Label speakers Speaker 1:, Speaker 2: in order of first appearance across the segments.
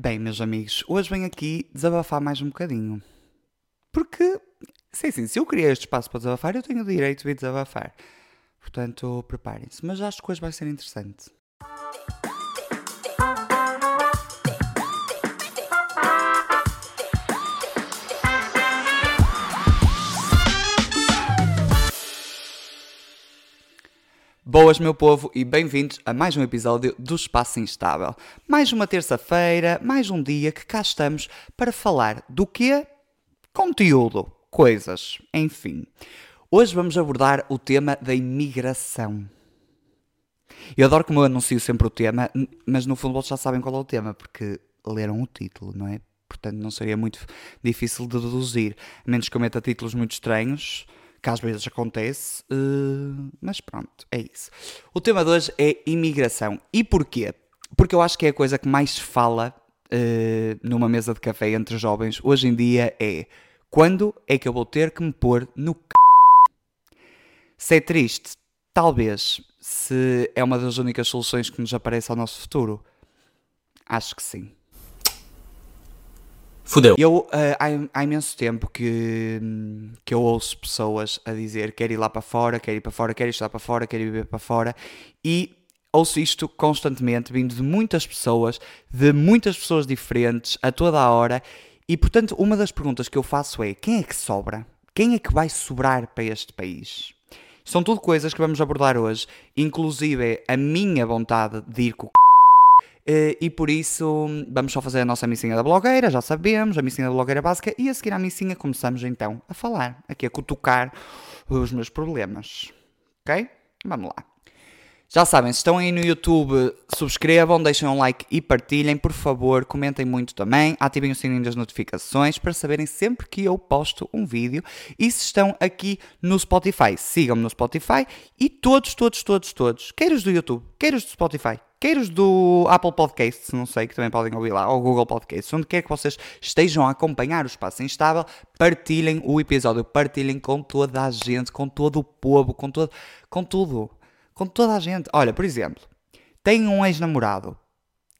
Speaker 1: Bem, meus amigos, hoje venho aqui desabafar mais um bocadinho. Porque, sim, sim, se eu criei este espaço para desabafar, eu tenho o direito de desabafar. Portanto, preparem-se. Mas acho que hoje vai ser interessante. Boas, meu povo, e bem-vindos a mais um episódio do Espaço Instável. Mais uma terça-feira, mais um dia que cá estamos para falar do quê? Conteúdo, coisas, enfim. Hoje vamos abordar o tema da imigração. Eu adoro como eu anuncio sempre o tema, mas no fundo vocês já sabem qual é o tema, porque leram o título, não é? Portanto, não seria muito difícil de deduzir, a menos que eu meta títulos muito estranhos que às vezes acontece, uh, mas pronto, é isso. O tema de hoje é imigração. E porquê? Porque eu acho que é a coisa que mais fala uh, numa mesa de café entre jovens hoje em dia é quando é que eu vou ter que me pôr no c... Se é triste, talvez, se é uma das únicas soluções que nos aparece ao nosso futuro, acho que sim.
Speaker 2: Fudeu.
Speaker 1: Eu, uh, há, há, imenso tempo que, que eu ouço pessoas a dizer quero ir lá para fora, quero ir para fora, quero estudar para fora, quero viver para fora e ouço isto constantemente, vindo de muitas pessoas, de muitas pessoas diferentes, a toda a hora e portanto uma das perguntas que eu faço é quem é que sobra? Quem é que vai sobrar para este país? São tudo coisas que vamos abordar hoje, inclusive a minha vontade de ir com o eh, e por isso vamos só fazer a nossa missinha da blogueira, já sabemos, a missinha da blogueira básica, e a seguir à missinha começamos então a falar, aqui a cutucar os meus problemas. Ok? Vamos lá. Já sabem, se estão aí no YouTube, subscrevam, deixem um like e partilhem, por favor, comentem muito também, ativem o sininho das notificações para saberem sempre que eu posto um vídeo. E se estão aqui no Spotify, sigam-me no Spotify e todos, todos, todos, todos, quer os do YouTube, quer os do Spotify, queiros do Apple Podcasts, não sei, que também podem ouvir lá, ou Google Podcasts, onde quer que vocês estejam a acompanhar o Espaço Instável, partilhem o episódio, partilhem com toda a gente, com todo o povo, com, todo, com tudo, com toda a gente. Olha, por exemplo, têm um ex-namorado,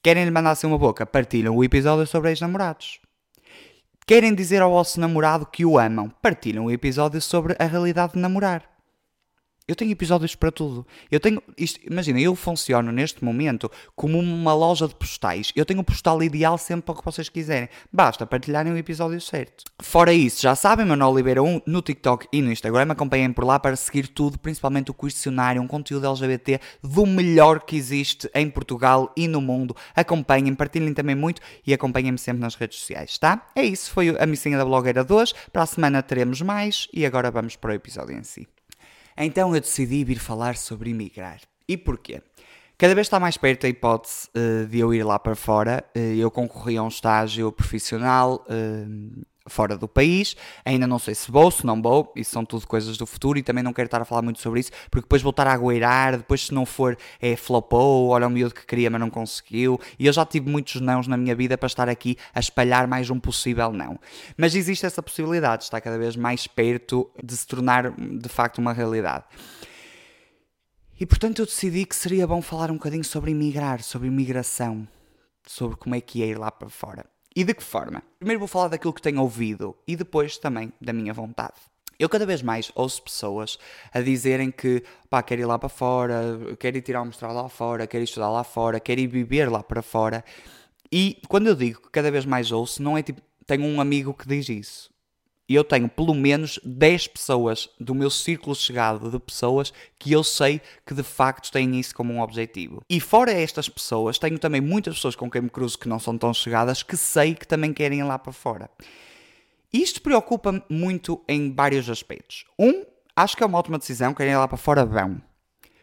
Speaker 1: querem lhe mandar assim uma boca, partilham o episódio sobre ex-namorados. Querem dizer ao vosso namorado que o amam, partilham o episódio sobre a realidade de namorar. Eu tenho episódios para tudo. Eu tenho. Isto, imagina, eu funciono neste momento como uma loja de postais. Eu tenho o postal ideal sempre para o que vocês quiserem. Basta partilharem o episódio certo. Fora isso, já sabem, Manuel Oliveira 1 no TikTok e no Instagram. Acompanhem por lá para seguir tudo, principalmente o questionário, um conteúdo LGBT do melhor que existe em Portugal e no mundo. Acompanhem, partilhem também muito e acompanhem-me sempre nas redes sociais, tá? É isso, foi a missinha da blogueira 2. Para a semana teremos mais e agora vamos para o episódio em si. Então eu decidi vir falar sobre emigrar. E porquê? Cada vez está mais perto a hipótese uh, de eu ir lá para fora. Uh, eu concorri a um estágio profissional uh, fora do país. Ainda não sei se vou, se não vou. Isso são tudo coisas do futuro e também não quero estar a falar muito sobre isso, porque depois voltar a agueirar, depois se não for, é flopou, olha o miúdo que queria, mas não conseguiu. E eu já tive muitos nãos na minha vida para estar aqui a espalhar mais um possível não. Mas existe essa possibilidade, está cada vez mais perto de se tornar de facto uma realidade. E portanto eu decidi que seria bom falar um bocadinho sobre imigrar, sobre imigração, sobre como é que é ir lá para fora. E de que forma? Primeiro vou falar daquilo que tenho ouvido e depois também da minha vontade. Eu cada vez mais ouço pessoas a dizerem que pá, quero ir lá para fora, quero ir tirar um mestrado lá fora, quero ir estudar lá fora, quero ir viver lá para fora. E quando eu digo que cada vez mais ouço, não é tipo, tenho um amigo que diz isso. E eu tenho pelo menos 10 pessoas do meu círculo chegado de pessoas que eu sei que de facto têm isso como um objetivo. E fora estas pessoas, tenho também muitas pessoas com quem me cruzo que não são tão chegadas que sei que também querem ir lá para fora. Isto preocupa-me muito em vários aspectos. Um, acho que é uma ótima decisão, querem ir lá para fora, vão.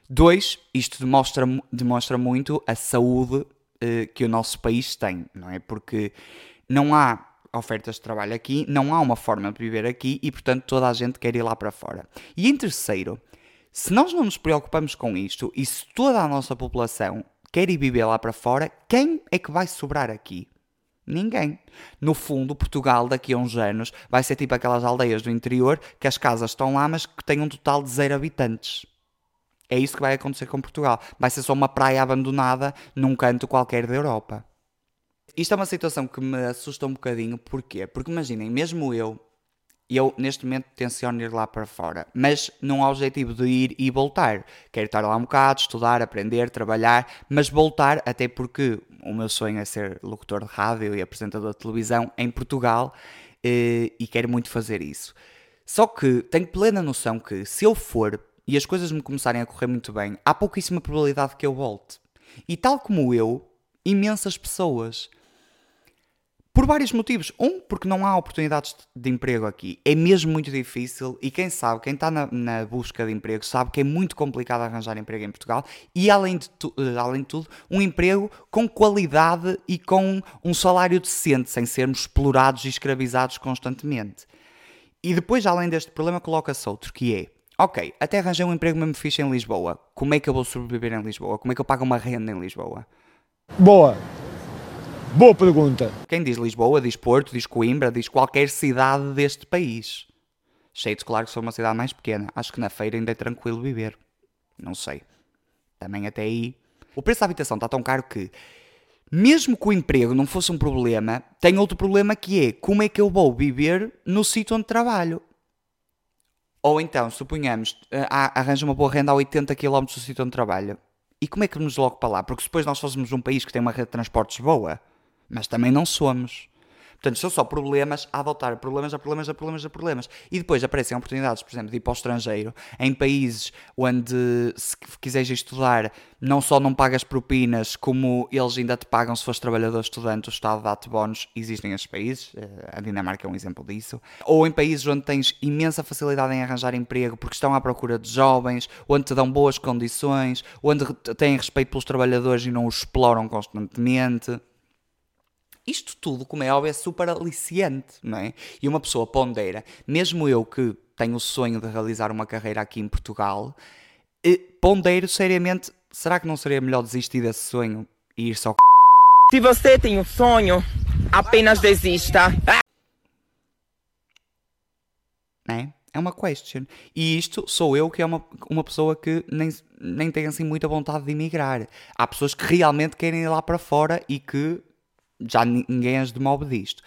Speaker 1: Dois, isto demonstra, demonstra muito a saúde eh, que o nosso país tem, não é? Porque não há ofertas de trabalho aqui, não há uma forma de viver aqui e, portanto, toda a gente quer ir lá para fora. E em terceiro, se nós não nos preocupamos com isto e se toda a nossa população quer ir viver lá para fora, quem é que vai sobrar aqui? Ninguém. No fundo, Portugal, daqui a uns anos, vai ser tipo aquelas aldeias do interior que as casas estão lá, mas que têm um total de zero habitantes. É isso que vai acontecer com Portugal. Vai ser só uma praia abandonada num canto qualquer da Europa. Isto é uma situação que me assusta um bocadinho, porquê? Porque imaginem, mesmo eu, eu neste momento tenciono ir lá para fora, mas não há objetivo de ir e voltar. Quero estar lá um bocado, estudar, aprender, trabalhar, mas voltar, até porque o meu sonho é ser locutor de rádio e apresentador de televisão em Portugal eh, e quero muito fazer isso. Só que tenho plena noção que se eu for e as coisas me começarem a correr muito bem, há pouquíssima probabilidade que eu volte. E tal como eu, imensas pessoas. Por vários motivos. Um, porque não há oportunidades de emprego aqui. É mesmo muito difícil e quem sabe, quem está na, na busca de emprego, sabe que é muito complicado arranjar emprego em Portugal e, além de, tu, eh, além de tudo, um emprego com qualidade e com um salário decente, sem sermos explorados e escravizados constantemente. E depois, além deste problema, coloca-se outro, que é Ok, até arranjei um emprego mesmo fixe em Lisboa. Como é que eu vou sobreviver em Lisboa? Como é que eu pago uma renda em Lisboa?
Speaker 2: Boa. Boa pergunta.
Speaker 1: Quem diz Lisboa, diz Porto, diz Coimbra, diz qualquer cidade deste país. Cheio claro que sou uma cidade mais pequena. Acho que na feira ainda é tranquilo viver. Não sei. Também até aí. O preço da habitação está tão caro que, mesmo que o emprego não fosse um problema, tem outro problema que é como é que eu vou viver no sítio onde trabalho. Ou então, suponhamos, eh, arranja uma boa renda a 80 km do sítio onde trabalha. E como é que nos logo para lá? Porque se depois nós fôssemos um país que tem uma rede de transportes boa, mas também não somos. Portanto, são só problemas a adotar, problemas a problemas a problemas a problemas. E depois aparecem oportunidades, por exemplo, de ir para o estrangeiro, em países onde, se quiseres estudar, não só não pagas propinas, como eles ainda te pagam se fores trabalhador estudante, o Estado dá-te bónus. Existem esses países, eh, a Dinamarca é um exemplo disso. Ou em países onde tens imensa facilidade em arranjar emprego porque estão à procura de jovens, onde te dão boas condições, onde têm respeito pelos trabalhadores e não os exploram constantemente. Isto tudo, como é óbvio, é super aliciante, não é? E uma pessoa pondera, mesmo eu que tenho o sonho de realizar uma carreira aqui em Portugal, eh, pondero seriamente, será que não seria melhor desistir desse sonho e ir só c...
Speaker 3: Se você tem um sonho, apenas desista.
Speaker 1: É? É uma question. E isto sou eu que é uma, uma pessoa que nem, nem tem assim muita vontade de emigrar. Há pessoas que realmente querem ir lá para fora e que já ninguém as demove disto.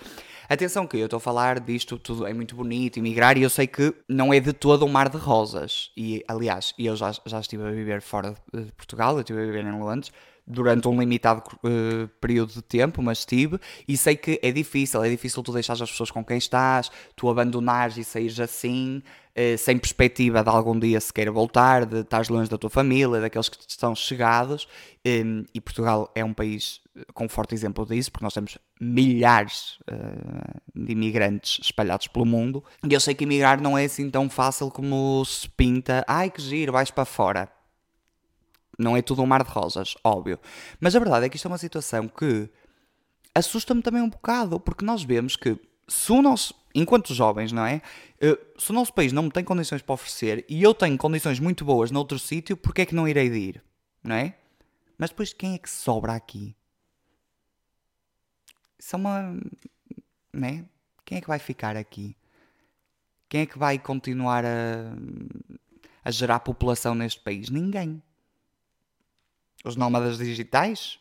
Speaker 1: Atenção que eu estou a falar disto, tudo é muito bonito, emigrar, e eu sei que não é de todo um mar de rosas. E, aliás, eu já, já estive a viver fora de Portugal, eu estive a viver em Londres, durante um limitado uh, período de tempo, mas estive, e sei que é difícil, é difícil tu deixares as pessoas com quem estás, tu abandonares e saíres assim, uh, sem perspectiva de algum dia sequer voltar, de estar longe da tua família, daqueles que te estão chegados, um, ehm, e Portugal é um país com um forte exemplo disso, porque nós temos milhares uh, de imigrantes espalhados pelo mundo, e eu sei que emigrar não é assim tão fácil como se pinta, ai que giro, vais para fora não é tudo um mar de rosas, óbvio. Mas a verdade é que isto é uma situação que assusta-me também um bocado, porque nós vemos que se o nosso, enquanto jovens, não é? Eh, se o nosso país não me tem condições para oferecer e eu tenho condições muito boas noutro sítio, porquê é que não irei de ir? Não é? Mas depois quem é que sobra aqui? Isso é uma. Não é? Quem é que vai ficar aqui? Quem é que vai continuar a, a gerar população neste país? Ninguém. Os nómadas digitais?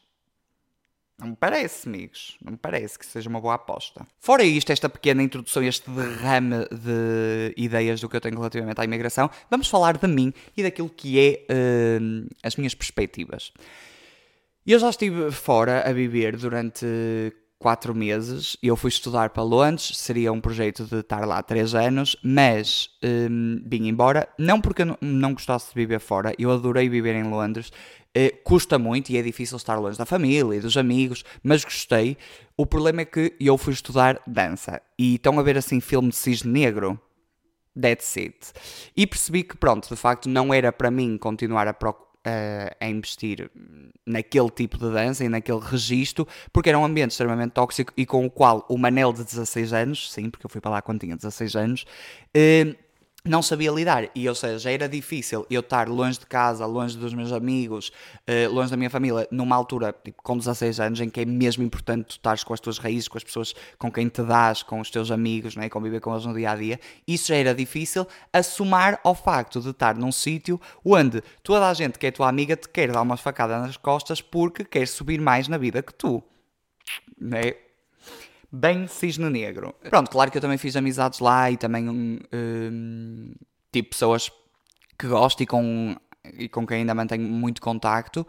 Speaker 1: Não me parece, amigos. Não me parece que seja uma boa aposta. Fora isto, esta pequena introdução, este derrame de ideias do que eu tenho relativamente à imigração, vamos falar de mim e daquilo que é uh, as minhas perspectivas. Eu já estive fora a viver durante quatro meses. Eu fui estudar para Londres, seria um projeto de estar lá três anos, mas um, vim embora, não porque eu não gostasse de viver fora, eu adorei viver em Londres, uh, custa muito e é difícil estar longe da família e dos amigos, mas gostei. O problema é que eu fui estudar dança e estão a ver assim filme de cisne negro. That's it. E percebi que, pronto, de facto não era para mim continuar a uh, a investir naquele tipo de dança e naquele registro, porque era um ambiente extremamente tóxico e com o qual o Manel de 16 anos, sim, porque eu fui para lá quando tinha 16 anos, uh, não sabia lidar. E, ou seja, era difícil eu estar longe de casa, longe dos meus amigos, uh, longe da minha família, numa altura, tipo, com 16 anos, em que é mesmo importante tu estares com as tuas raízes, com as pessoas com quem te dás, com os teus amigos, né, conviver com eles no dia a dia. Isso já era difícil, a somar ao facto de estar num sítio onde toda a gente que é tua amiga te quer dar uma facada nas costas porque quer subir mais na vida que tu. né? Bem cisne negro. Pronto, claro que eu também fiz amizades lá e também, hum, tipo, pessoas que gosto e com, e com quem ainda mantenho muito contacto,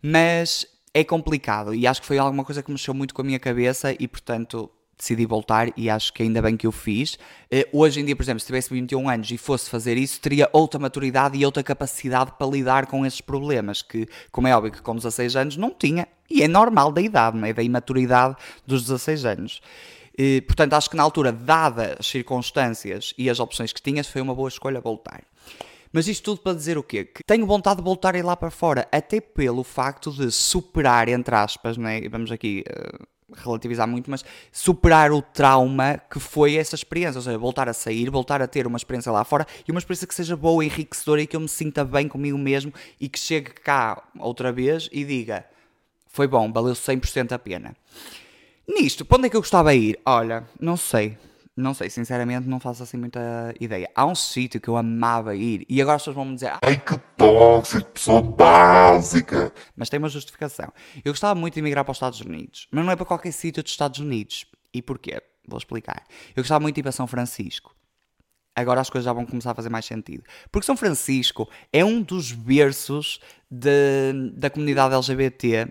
Speaker 1: mas é complicado e acho que foi alguma coisa que mexeu muito com a minha cabeça e, portanto, decidi voltar e acho que ainda bem que o fiz. Uh, hoje em dia, por exemplo, se tivesse 21 anos e fosse fazer isso, teria outra maturidade e outra capacidade para lidar com esses problemas, que, como é óbvio que com 16 anos não tinha, e é normal da idade, não é? da imaturidade dos 16 anos. Portanto, acho que na altura, dadas as circunstâncias e as opções que tinhas, foi uma boa escolha voltar. Mas isto tudo para dizer o quê? Que tenho vontade de voltar a ir lá para fora, até pelo facto de superar, entre aspas, não é? vamos aqui uh, relativizar muito, mas superar o trauma que foi essa experiência, ou seja, voltar a sair, voltar a ter uma experiência lá fora e uma experiência que seja boa, enriquecedora e que eu me sinta bem comigo mesmo e que chegue cá outra vez e diga foi bom, valeu 100% a pena. Nisto, para onde é que eu gostava de ir? Olha, não sei. Não sei, sinceramente não faço assim muita ideia. Há um sítio que eu amava ir e agora as pessoas vão me dizer
Speaker 4: Ai que tóxico, pessoa básica.
Speaker 1: Mas tem uma justificação. Eu gostava muito de emigrar para os Estados Unidos, mas não é para qualquer sítio dos Estados Unidos. E porquê? Vou explicar. Eu gostava muito de ir para São Francisco. Agora as coisas já vão começar a fazer mais sentido. Porque São Francisco é um dos berços de, da comunidade LGBT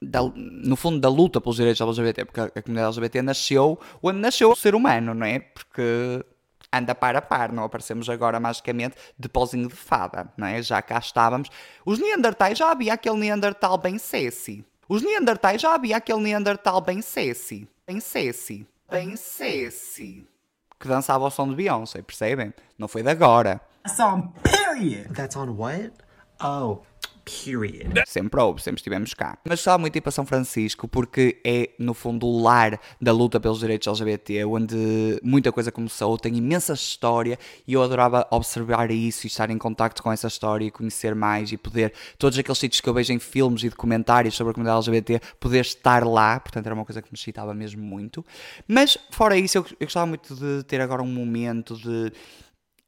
Speaker 1: da, no fundo, da luta pelos direitos LGBT, porque a, a comunidade LGBT nasceu onde nasceu o ser humano, não é? Porque anda par a par, não aparecemos agora magicamente de pozinho de fada, não é? Já cá estávamos. Os Neandertais já havia aquele Neandertal bem sexy. Os Neandertais já havia aquele Neandertal bem sexy. Bem sexy. Bem sexy. Que dançava ao som de Beyoncé, percebem? Não foi de agora.
Speaker 5: That's on period.
Speaker 6: That's on what? Oh, period.
Speaker 1: Sempre houve, sempre estivemos cá. Mas gostava muito de ir para São Francisco porque é, no fundo, o lar da luta pelos direitos LGBT, onde muita coisa começou, tem imensa história e eu adorava observar isso e estar em contacto com essa história e conhecer mais e poder, todos aqueles sítios que eu vejo em filmes e documentários sobre a comunidade LGBT, poder estar lá, portanto era uma coisa que me excitava mesmo muito. Mas, fora isso, eu, eu gostava muito de ter agora um momento de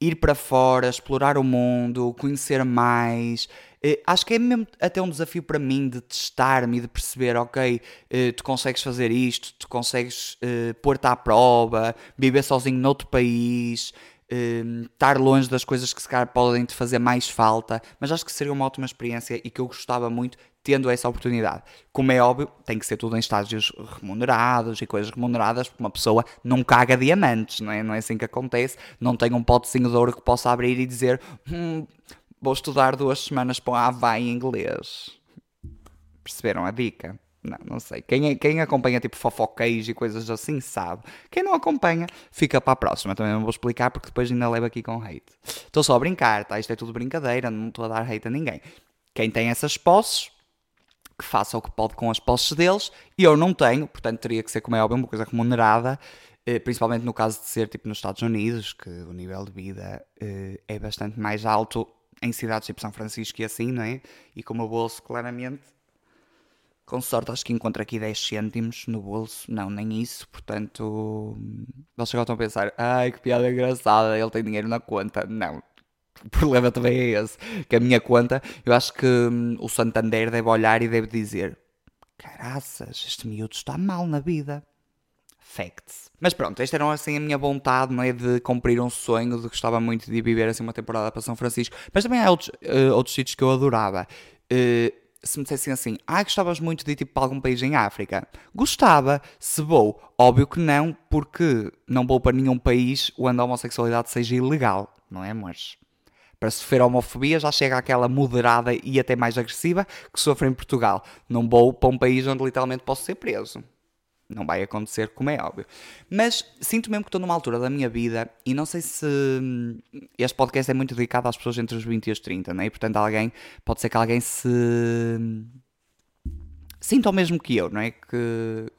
Speaker 1: ir para fora, explorar o mundo, conhecer mais. Uh, acho que é mesmo até um desafio para mim de testar-me e de perceber, ok, uh, tu consegues fazer isto, tu consegues uh, pôr-te à prova, viver sozinho noutro país, estar longe das coisas que se calhar podem te fazer mais falta, mas acho que seria uma ótima experiência e que eu gostava muito tendo essa oportunidade. Como é óbvio, tem que ser tudo em estágios remunerados e coisas remuneradas, porque uma pessoa não caga diamantes, não é? Não é assim que acontece. Não tem um potezinho de ouro que possa abrir e dizer hum, vou estudar duas semanas para um Havaí em inglês. Perceberam a dica? Não, não sei. Quem, é, quem acompanha tipo fofoqueiros e coisas assim sabe. Quem não acompanha, fica para a próxima. Também não vou explicar porque depois ainda levo aqui com hate. Estou só a brincar, tá? Isto é tudo brincadeira, não estou a dar hate a ninguém. Quem tem essas posses, que faça o que pode com as posses deles, e eu não tenho, portanto teria que ser, como é óbvio, uma coisa remunerada, eh, principalmente no caso de ser tipo nos Estados Unidos, que o nível de vida eh, é bastante mais alto em cidades tipo São Francisco e assim, não é? E como o bolso, claramente, com sorte, acho que encontro aqui 10 cêntimos no bolso. Não, nem isso. Portanto, agora estão a pensar: ai que piada engraçada, ele tem dinheiro na conta. Não. O problema também é esse. Que a minha conta, eu acho que hum, o Santander deve olhar e deve dizer: caraças, este miúdo está mal na vida. Facts. Mas pronto, esta era assim a minha vontade, não é? De cumprir um sonho, de gostava muito de viver assim uma temporada para São Francisco. Mas também há outros, uh, outros sítios que eu adorava. Uh, se me dissessem assim, ah, gostavas muito de ir tipo, para algum país em África? Gostava, se vou. Óbvio que não, porque não vou para nenhum país onde a homossexualidade seja ilegal, não é, mas para sofrer homofobia já chega aquela moderada e até mais agressiva que sofre em Portugal. Não vou para um país onde literalmente posso ser preso. Não vai acontecer, como é óbvio. Mas sinto mesmo que estou numa altura da minha vida e não sei se hum, este podcast é muito dedicado às pessoas entre os 20 e os 30, né? E portanto alguém, pode ser que alguém se hum, sinta o mesmo que eu, não é? Que,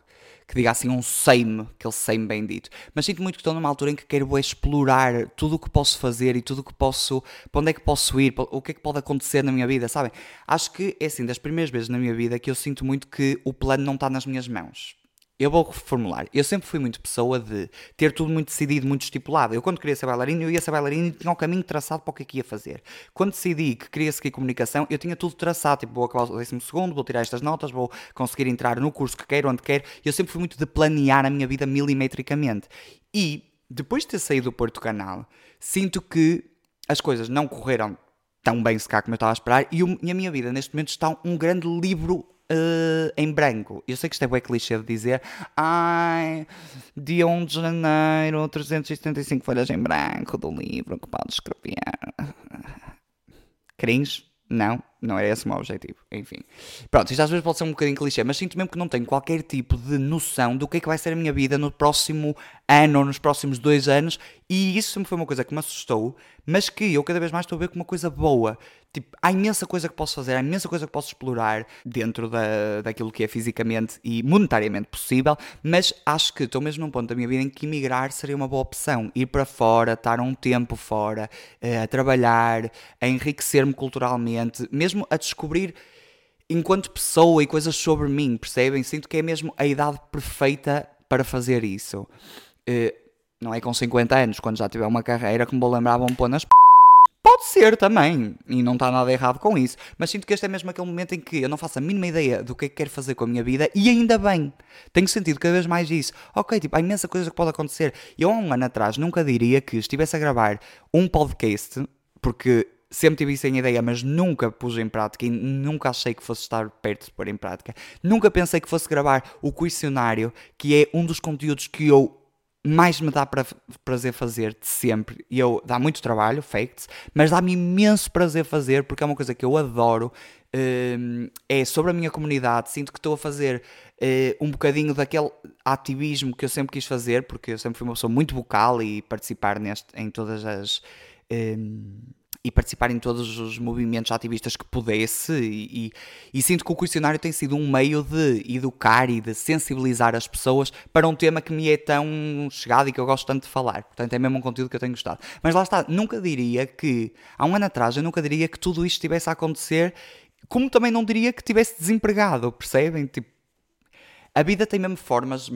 Speaker 1: que diga assim um seime, aquele seime bem dito. Mas sinto muito que estou numa altura em que quero explorar tudo o que posso fazer e tudo o que posso, para onde é que posso ir, o que é que pode acontecer na minha vida, sabem? Acho que é assim, das primeiras vezes na minha vida que eu sinto muito que o plano não está nas minhas mãos Eu vou reformular. Eu sempre fui muito pessoa de ter tudo muito decidido, muito estipulado. Eu, quando queria ser bailarino, eu ia ser bailarino e tinha o caminho traçado para o que é que ia fazer. Quando decidi que queria seguir comunicação, eu tinha tudo traçado. Tipo, vou acabar o décimo segundo, vou tirar estas notas, vou conseguir entrar no curso que quero, onde quero. Eu sempre fui muito de planear a minha vida milimetricamente. E, depois de ter saído do Porto Canal, sinto que as coisas não correram tão bem se cá como eu estava a esperar e, o- e a minha vida neste momento está um grande livro eh, em branco. Eu sei que isto é bem clichê de dizer, ai, dia 1 de janeiro, 375 folhas em branco do livro que pode escrever. Cringe? Não, não é esse o meu objetivo. Enfim. Pronto, isto às vezes pode ser um bocadinho clichê, mas sinto mesmo que não tenho qualquer tipo de noção do que é que vai ser a minha vida no próximo ano ou nos próximos dois anos, e isso sempre foi uma coisa que me assustou, mas que eu cada vez mais estou a ver como uma coisa boa. Tipo, há imensa coisa que posso fazer, há imensa coisa que posso explorar dentro da, daquilo que é fisicamente e monetariamente possível, mas acho que estou mesmo num ponto da minha vida em que emigrar seria uma boa opção. Ir para fora, estar um tempo fora, eh, a trabalhar, a enriquecer-me culturalmente, mesmo a descobrir enquanto pessoa e coisas sobre mim, percebem? Sinto que é mesmo a idade perfeita para fazer isso. Eh, não é com 50 anos, quando já tiver uma carreira, que me vou lembrar, vão pôr nas p... Pode ser também, e não está nada errado com isso, mas sinto que este é mesmo aquele momento em que eu não faço a mínima ideia do que é que quero fazer com a minha vida e ainda bem. Tenho sentido cada vez mais isso. Ok, tipo, há imensa coisa que pode acontecer. Eu há um ano atrás nunca diria que estivesse a gravar um podcast, porque sempre tive isso em ideia, mas nunca pus em prática e nunca achei que fosse estar perto de pôr em prática. Nunca pensei que fosse gravar o questionário, que é um dos conteúdos que eu mais me dá pra, prazer fazer de sempre. E eu dá muito trabalho, facts, mas dá-me imenso prazer fazer porque é uma coisa que eu adoro. hum, é sobre a minha comunidade. Sinto que estou a fazer eh, um bocadinho daquele ativismo que eu sempre quis fazer, porque eu sempre fui uma pessoa muito vocal e participar neste, em todas as. E participar em todos os movimentos ativistas que pudesse e, e- e sinto que o questionário tem sido um meio de educar e de sensibilizar as pessoas para um tema que me é tão chegado e que eu gosto tanto de falar. Portanto, é mesmo um conteúdo que eu tenho gostado. Mas lá está, nunca diria que, há um ano atrás, eu nunca diria que tudo isto estivesse a acontecer, como também não diria que estivesse desempregado, percebem? Tipo, a vida tem mesmo formas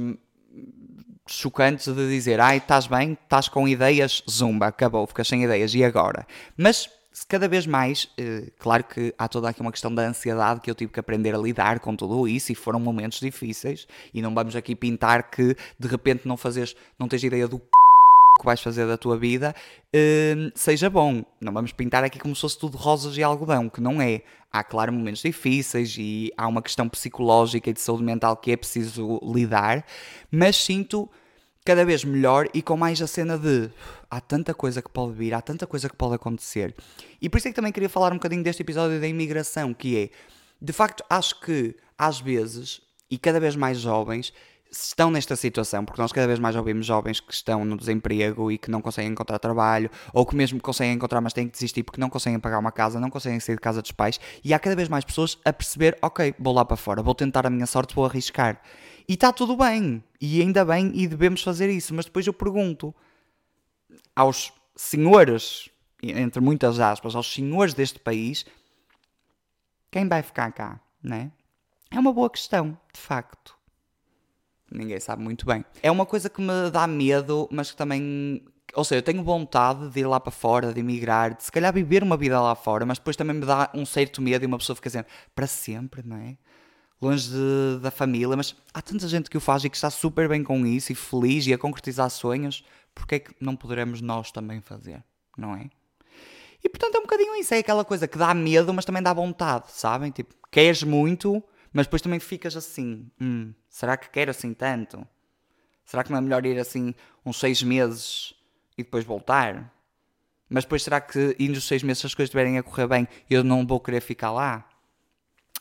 Speaker 1: chocantes de dizer, ai, estás bem, estás com ideias, zumba, acabou, ficas sem ideias, e agora? Mas se cada vez mais, eh, claro que há toda aqui uma questão da ansiedade que eu tive que aprender a lidar com tudo isso e foram momentos difíceis e não vamos aqui pintar que de repente não fazes, não tens ideia do que vais fazer da tua vida hum, seja bom. Não vamos pintar aqui como se fosse tudo rosas e algodão, que não é. Há, claro, momentos difíceis e há uma questão psicológica e de saúde mental que é preciso lidar, mas sinto cada vez melhor e com mais a cena de há tanta coisa que pode vir, há tanta coisa que pode acontecer. E por isso é que também queria falar um bocadinho deste episódio da imigração, que é, de facto, acho que às vezes, e cada vez mais jovens, estão nesta situação, porque nós cada vez mais ouvimos jovens que estão no desemprego e que não conseguem encontrar trabalho, ou que mesmo conseguem encontrar, mas têm que desistir porque não conseguem pagar uma casa, não conseguem sair de casa dos pais, e há cada vez mais pessoas a perceber, ok, vou lá para fora, vou tentar a minha sorte, vou arriscar. E está tudo bem, e ainda bem, e devemos fazer isso, mas depois eu pergunto aos senhores, entre muitas aspas, aos senhores deste país, quem vai ficar cá, né? É uma boa questão, de facto. Ninguém sabe muito bem. É uma coisa que me dá medo, mas que também. Ou seja, eu tenho vontade de ir lá para fora, de emigrar, de se calhar viver uma vida lá fora, mas depois também me dá um certo medo e uma pessoa fica dizendo para sempre, não é? Longe de- da família, mas há tanta gente que o faz e que está super bem com isso e feliz e a concretizar sonhos, porque é que não poderemos nós também fazer, não é? E portanto é um bocadinho isso, é aquela coisa que dá medo, mas também dá vontade, sabem? Tipo, queres muito, mas depois também ficas assim, hum, será que quero assim tanto? Será que não é melhor ir assim uns seis meses e depois voltar? Mas depois será que indo os seis meses se as coisas estiverem a correr bem eu não vou querer ficar lá?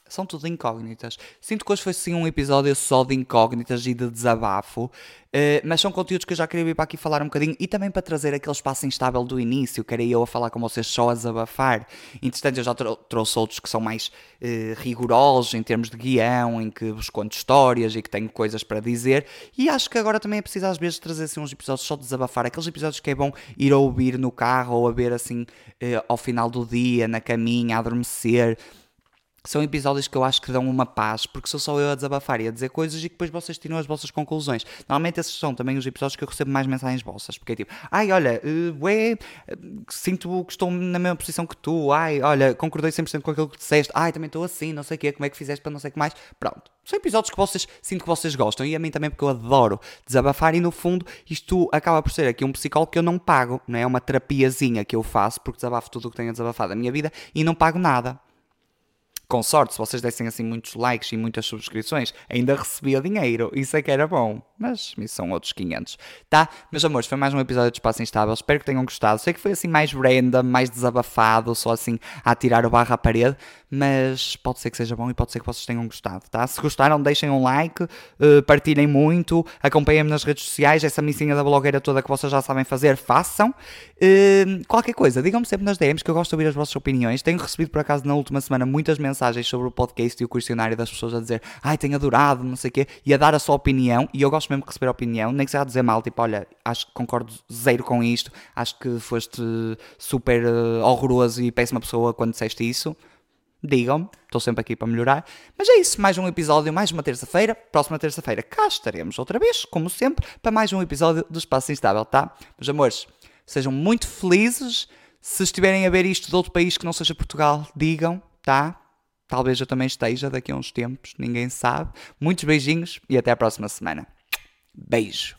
Speaker 1: São tudo incógnitas. Sinto que hoje foi sim um episódio só de incógnitas e de desabafo, eh, mas são conteúdos que eu já queria vir para aqui falar um bocadinho e também para trazer aquele espaço instável do início, que era eu a falar com vocês só a desabafar. Entretanto, eu já trou- trouxe outros que são mais eh, rigorosos em termos de guião, em que vos conto histórias e que tenho coisas para dizer, e acho que agora também é preciso às vezes trazer assim, uns episódios só de desabafar, aqueles episódios que é bom ir a ouvir no carro ou a ver assim eh, ao final do dia, na caminha, a adormecer são episódios que eu acho que dão uma paz, porque sou só eu a desabafar e a dizer coisas e depois vocês tiram as vossas conclusões. Normalmente esses são também os episódios que eu recebo mais mensagens vossas, porque é tipo, ai, olha, uh, ué, sinto que estou na mesma posição que tu, ai, olha, concordei 100% com aquilo que disseste, ai, também estou assim, não sei o quê, como é que fizeste para não sei o que mais. Pronto. São episódios que vocês, sinto que vocês gostam e a mim também porque eu adoro desabafar e no fundo isto acaba por ser aqui um psicólogo que eu não pago, não é? É uma terapiazinha que eu faço porque desabafo tudo o que tenho desabafado da minha vida e não pago nada com sorte, se vocês dessem assim muitos likes e muitas subscrições, ainda recebia dinheiro. Isso é que era bom. Mas isso são outros 500. Tá? Meus amores, foi mais um episódio de Espaço Instável. Espero que tenham gostado. Sei que foi assim mais random, mais desabafado, só assim a tirar o barro à parede. Mas pode ser que seja bom e pode ser que vocês tenham gostado, tá? Se gostaram, deixem um like, uh, partilhem muito, acompanhem-me nas redes sociais. Essa missinha da blogueira toda que vocês já sabem fazer, façam. Uh, qualquer coisa, digam-me sempre nas DMs que eu gosto de ouvir as vossas opiniões. Tenho recebido por acaso na última semana muitas mensagens sobre o podcast e o questionário das pessoas a dizer ai, tenho adorado, não sei o quê, e a dar a sua opinião. E eu gosto mesmo de receber opinião, nem que seja a dizer mal, tipo, olha, acho que concordo zero com isto, acho que foste super uh, horroroso e péssima pessoa quando disseste isso digam-me, estou sempre aqui para melhorar. Mas é isso, mais um episódio, mais uma terça-feira. Próxima terça-feira cá estaremos outra vez, como sempre, para mais um episódio do Espaço Instável, tá? Meus amores, sejam muito felizes. Se estiverem a ver isto de outro país que não seja Portugal, digam, tá? Talvez eu também esteja daqui a uns tempos, ninguém sabe. Muitos beijinhos e até a próxima semana. Beijo.